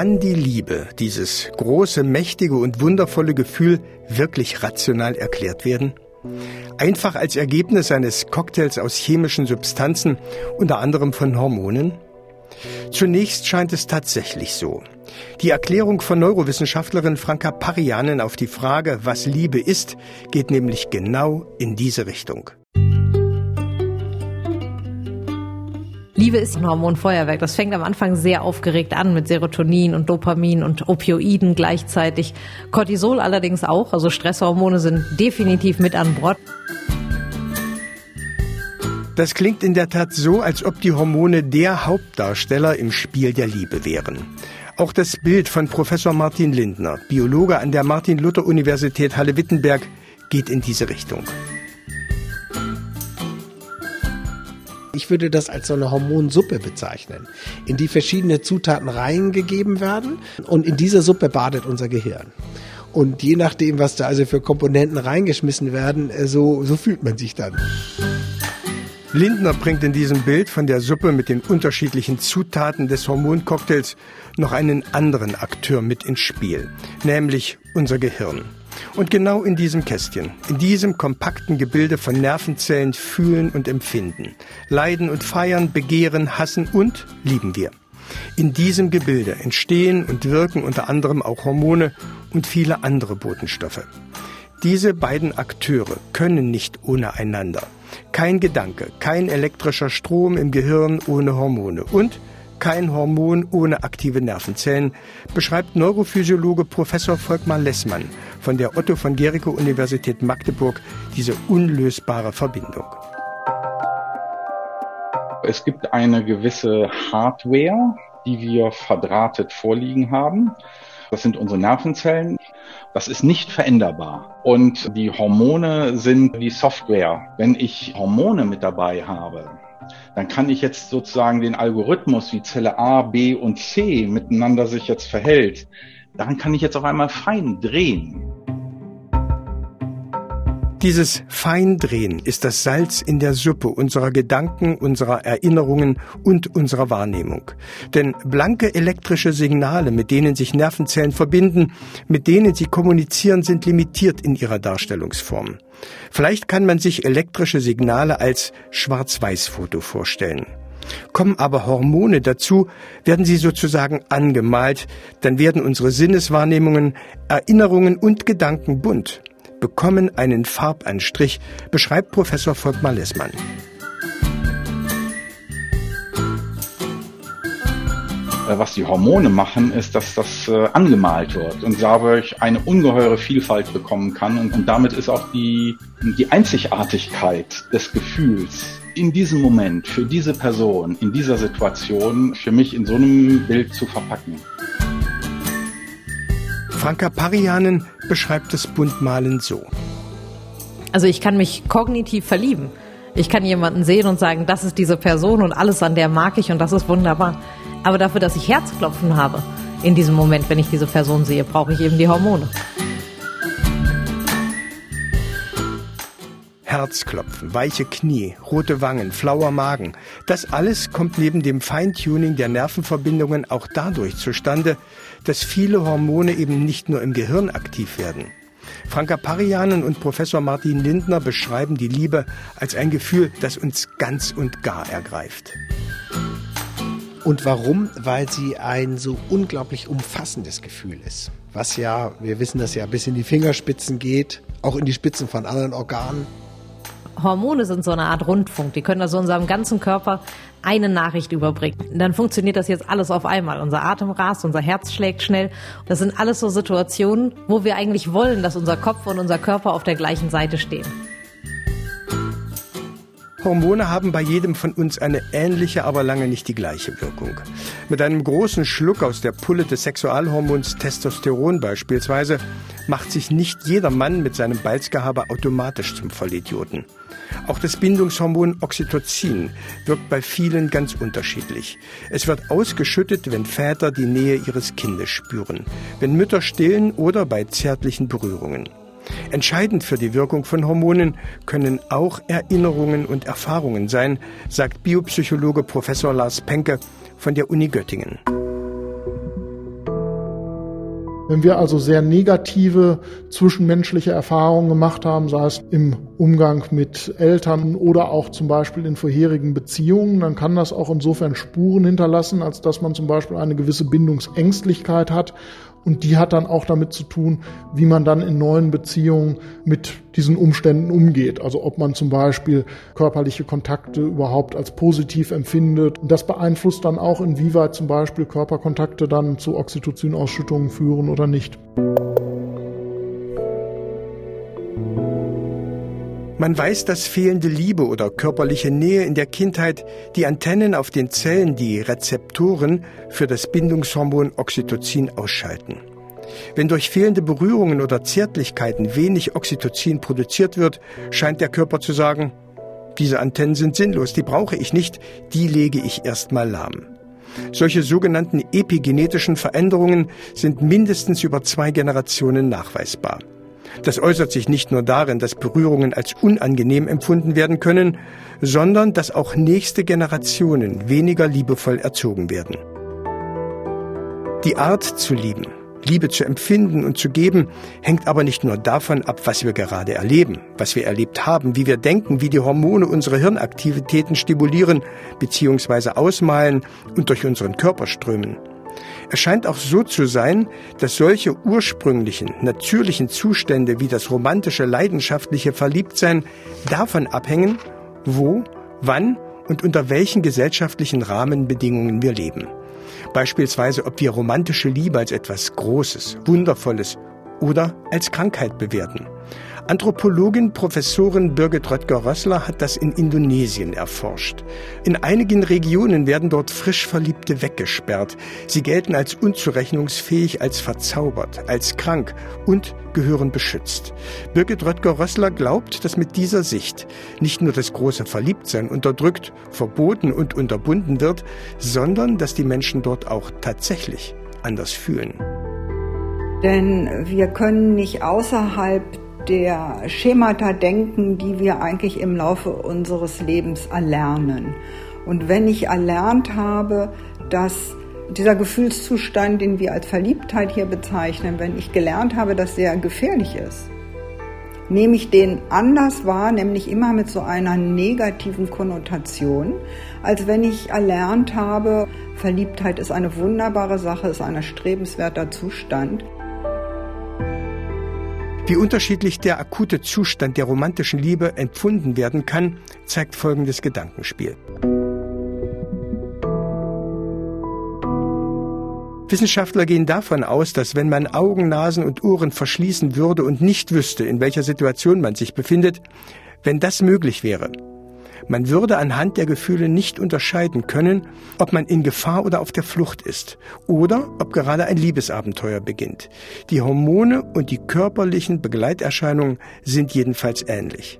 Kann die Liebe, dieses große, mächtige und wundervolle Gefühl, wirklich rational erklärt werden? Einfach als Ergebnis eines Cocktails aus chemischen Substanzen, unter anderem von Hormonen? Zunächst scheint es tatsächlich so. Die Erklärung von Neurowissenschaftlerin Franka Parianen auf die Frage, was Liebe ist, geht nämlich genau in diese Richtung. Liebe ist ein Hormonfeuerwerk. Das fängt am Anfang sehr aufgeregt an mit Serotonin und Dopamin und Opioiden gleichzeitig. Cortisol allerdings auch, also Stresshormone sind definitiv mit an Bord. Das klingt in der Tat so, als ob die Hormone der Hauptdarsteller im Spiel der Liebe wären. Auch das Bild von Professor Martin Lindner, Biologe an der Martin-Luther-Universität Halle-Wittenberg, geht in diese Richtung. Ich würde das als so eine Hormonsuppe bezeichnen, in die verschiedene Zutaten reingegeben werden und in dieser Suppe badet unser Gehirn. Und je nachdem, was da also für Komponenten reingeschmissen werden, äh, so, so fühlt man sich dann. Lindner bringt in diesem Bild von der Suppe mit den unterschiedlichen Zutaten des Hormoncocktails noch einen anderen Akteur mit ins Spiel, nämlich unser Gehirn. Und genau in diesem Kästchen, in diesem kompakten Gebilde von Nervenzellen fühlen und empfinden, leiden und feiern, begehren, hassen und lieben wir. In diesem Gebilde entstehen und wirken unter anderem auch Hormone und viele andere Botenstoffe. Diese beiden Akteure können nicht ohne einander. Kein Gedanke, kein elektrischer Strom im Gehirn ohne Hormone und kein Hormon ohne aktive Nervenzellen, beschreibt Neurophysiologe Professor Volkmar Lessmann von der Otto von Gericke Universität Magdeburg diese unlösbare Verbindung. Es gibt eine gewisse Hardware, die wir verdrahtet vorliegen haben. Das sind unsere Nervenzellen. Das ist nicht veränderbar. Und die Hormone sind die Software. Wenn ich Hormone mit dabei habe, dann kann ich jetzt sozusagen den Algorithmus, wie Zelle A, B und C miteinander sich jetzt verhält, daran kann ich jetzt auf einmal fein drehen. Dieses Feindrehen ist das Salz in der Suppe unserer Gedanken, unserer Erinnerungen und unserer Wahrnehmung. Denn blanke elektrische Signale, mit denen sich Nervenzellen verbinden, mit denen sie kommunizieren, sind limitiert in ihrer Darstellungsform. Vielleicht kann man sich elektrische Signale als Schwarz-Weiß-Foto vorstellen. Kommen aber Hormone dazu, werden sie sozusagen angemalt, dann werden unsere Sinneswahrnehmungen, Erinnerungen und Gedanken bunt bekommen einen Farbanstrich, beschreibt Professor Volkmar Lessmann. Äh, was die Hormone machen, ist, dass das äh, angemalt wird und dadurch eine ungeheure Vielfalt bekommen kann. Und, und damit ist auch die, die Einzigartigkeit des Gefühls in diesem Moment, für diese Person, in dieser Situation, für mich in so einem Bild zu verpacken. Franka Parianen beschreibt das Buntmalen so. Also ich kann mich kognitiv verlieben. Ich kann jemanden sehen und sagen, das ist diese Person und alles an der mag ich und das ist wunderbar. Aber dafür, dass ich Herzklopfen habe, in diesem Moment, wenn ich diese Person sehe, brauche ich eben die Hormone. Herzklopfen, weiche Knie, rote Wangen, flauer Magen. Das alles kommt neben dem Feintuning der Nervenverbindungen auch dadurch zustande, dass viele Hormone eben nicht nur im Gehirn aktiv werden. Franka Parianen und Professor Martin Lindner beschreiben die Liebe als ein Gefühl, das uns ganz und gar ergreift. Und warum? Weil sie ein so unglaublich umfassendes Gefühl ist. Was ja, wir wissen das ja, bis in die Fingerspitzen geht, auch in die Spitzen von anderen Organen. Hormone sind so eine Art Rundfunk. Die können also unserem ganzen Körper eine Nachricht überbringen. Dann funktioniert das jetzt alles auf einmal. Unser Atem rast, unser Herz schlägt schnell. Das sind alles so Situationen, wo wir eigentlich wollen, dass unser Kopf und unser Körper auf der gleichen Seite stehen. Hormone haben bei jedem von uns eine ähnliche, aber lange nicht die gleiche Wirkung. Mit einem großen Schluck aus der Pulle des Sexualhormons Testosteron beispielsweise macht sich nicht jeder Mann mit seinem Balzgehabe automatisch zum Vollidioten. Auch das Bindungshormon Oxytocin wirkt bei vielen ganz unterschiedlich. Es wird ausgeschüttet, wenn Väter die Nähe ihres Kindes spüren, wenn Mütter stillen oder bei zärtlichen Berührungen. Entscheidend für die Wirkung von Hormonen können auch Erinnerungen und Erfahrungen sein, sagt Biopsychologe Professor Lars Penke von der Uni Göttingen. Wenn wir also sehr negative zwischenmenschliche Erfahrungen gemacht haben, sei es im Umgang mit Eltern oder auch zum Beispiel in vorherigen Beziehungen, dann kann das auch insofern Spuren hinterlassen, als dass man zum Beispiel eine gewisse Bindungsängstlichkeit hat und die hat dann auch damit zu tun, wie man dann in neuen Beziehungen mit diesen Umständen umgeht. Also ob man zum Beispiel körperliche Kontakte überhaupt als positiv empfindet. Und das beeinflusst dann auch, inwieweit zum Beispiel Körperkontakte dann zu Oxytocin-Ausschüttungen führen oder nicht. Man weiß, dass fehlende Liebe oder körperliche Nähe in der Kindheit die Antennen auf den Zellen, die Rezeptoren für das Bindungshormon Oxytocin ausschalten. Wenn durch fehlende Berührungen oder Zärtlichkeiten wenig Oxytocin produziert wird, scheint der Körper zu sagen, diese Antennen sind sinnlos, die brauche ich nicht, die lege ich erstmal lahm. Solche sogenannten epigenetischen Veränderungen sind mindestens über zwei Generationen nachweisbar. Das äußert sich nicht nur darin, dass Berührungen als unangenehm empfunden werden können, sondern dass auch nächste Generationen weniger liebevoll erzogen werden. Die Art zu lieben, Liebe zu empfinden und zu geben, hängt aber nicht nur davon ab, was wir gerade erleben, was wir erlebt haben, wie wir denken, wie die Hormone unsere Hirnaktivitäten stimulieren bzw. ausmalen und durch unseren Körper strömen. Es scheint auch so zu sein, dass solche ursprünglichen, natürlichen Zustände wie das romantische, leidenschaftliche Verliebtsein davon abhängen, wo, wann und unter welchen gesellschaftlichen Rahmenbedingungen wir leben. Beispielsweise, ob wir romantische Liebe als etwas Großes, Wundervolles oder als Krankheit bewerten. Anthropologin Professorin Birgit Röttger-Rössler hat das in Indonesien erforscht. In einigen Regionen werden dort frisch Verliebte weggesperrt. Sie gelten als unzurechnungsfähig, als verzaubert, als krank und gehören beschützt. Birgit Röttger-Rössler glaubt, dass mit dieser Sicht nicht nur das große Verliebtsein unterdrückt, verboten und unterbunden wird, sondern dass die Menschen dort auch tatsächlich anders fühlen. Denn wir können nicht außerhalb der Schemata denken, die wir eigentlich im Laufe unseres Lebens erlernen. Und wenn ich erlernt habe, dass dieser Gefühlszustand, den wir als Verliebtheit hier bezeichnen, wenn ich gelernt habe, dass der gefährlich ist, nehme ich den anders wahr, nämlich immer mit so einer negativen Konnotation, als wenn ich erlernt habe, Verliebtheit ist eine wunderbare Sache, ist ein erstrebenswerter Zustand. Wie unterschiedlich der akute Zustand der romantischen Liebe empfunden werden kann, zeigt folgendes Gedankenspiel. Wissenschaftler gehen davon aus, dass wenn man Augen, Nasen und Ohren verschließen würde und nicht wüsste, in welcher Situation man sich befindet, wenn das möglich wäre, man würde anhand der Gefühle nicht unterscheiden können, ob man in Gefahr oder auf der Flucht ist oder ob gerade ein Liebesabenteuer beginnt. Die Hormone und die körperlichen Begleiterscheinungen sind jedenfalls ähnlich.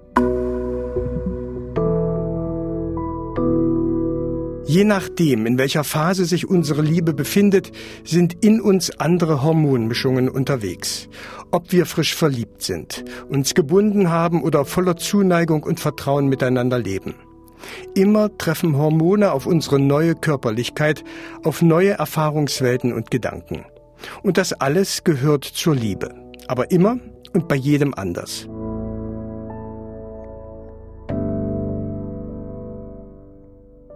Je nachdem, in welcher Phase sich unsere Liebe befindet, sind in uns andere Hormonmischungen unterwegs. Ob wir frisch verliebt sind, uns gebunden haben oder voller Zuneigung und Vertrauen miteinander leben. Immer treffen Hormone auf unsere neue Körperlichkeit, auf neue Erfahrungswelten und Gedanken. Und das alles gehört zur Liebe, aber immer und bei jedem anders.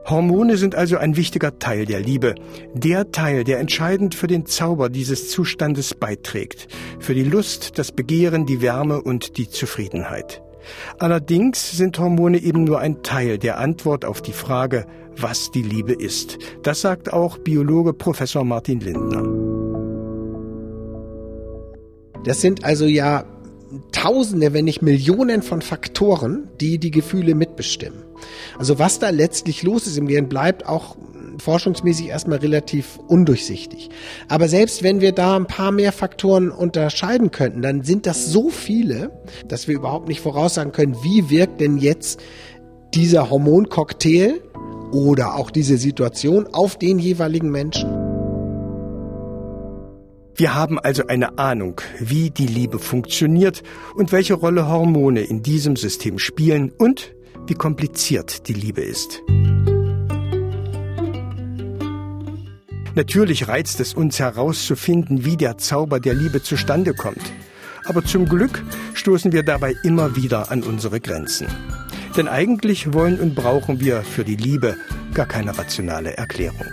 Hormone sind also ein wichtiger Teil der Liebe, der Teil, der entscheidend für den Zauber dieses Zustandes beiträgt, für die Lust, das Begehren, die Wärme und die Zufriedenheit. Allerdings sind Hormone eben nur ein Teil der Antwort auf die Frage, was die Liebe ist. Das sagt auch Biologe Professor Martin Lindner. Das sind also ja Tausende, wenn nicht Millionen von Faktoren, die die Gefühle mitbestimmen. Also was da letztlich los ist im Gehirn, bleibt auch forschungsmäßig erstmal relativ undurchsichtig. Aber selbst wenn wir da ein paar mehr Faktoren unterscheiden könnten, dann sind das so viele, dass wir überhaupt nicht voraussagen können, wie wirkt denn jetzt dieser Hormoncocktail oder auch diese Situation auf den jeweiligen Menschen. Wir haben also eine Ahnung, wie die Liebe funktioniert und welche Rolle Hormone in diesem System spielen und wie kompliziert die Liebe ist. Natürlich reizt es uns herauszufinden, wie der Zauber der Liebe zustande kommt. Aber zum Glück stoßen wir dabei immer wieder an unsere Grenzen. Denn eigentlich wollen und brauchen wir für die Liebe gar keine rationale Erklärung.